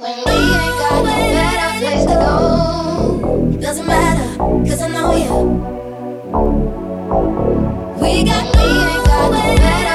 When we ain't got no better place to go. Doesn't matter, cause I know you. We got, we ain't got no better.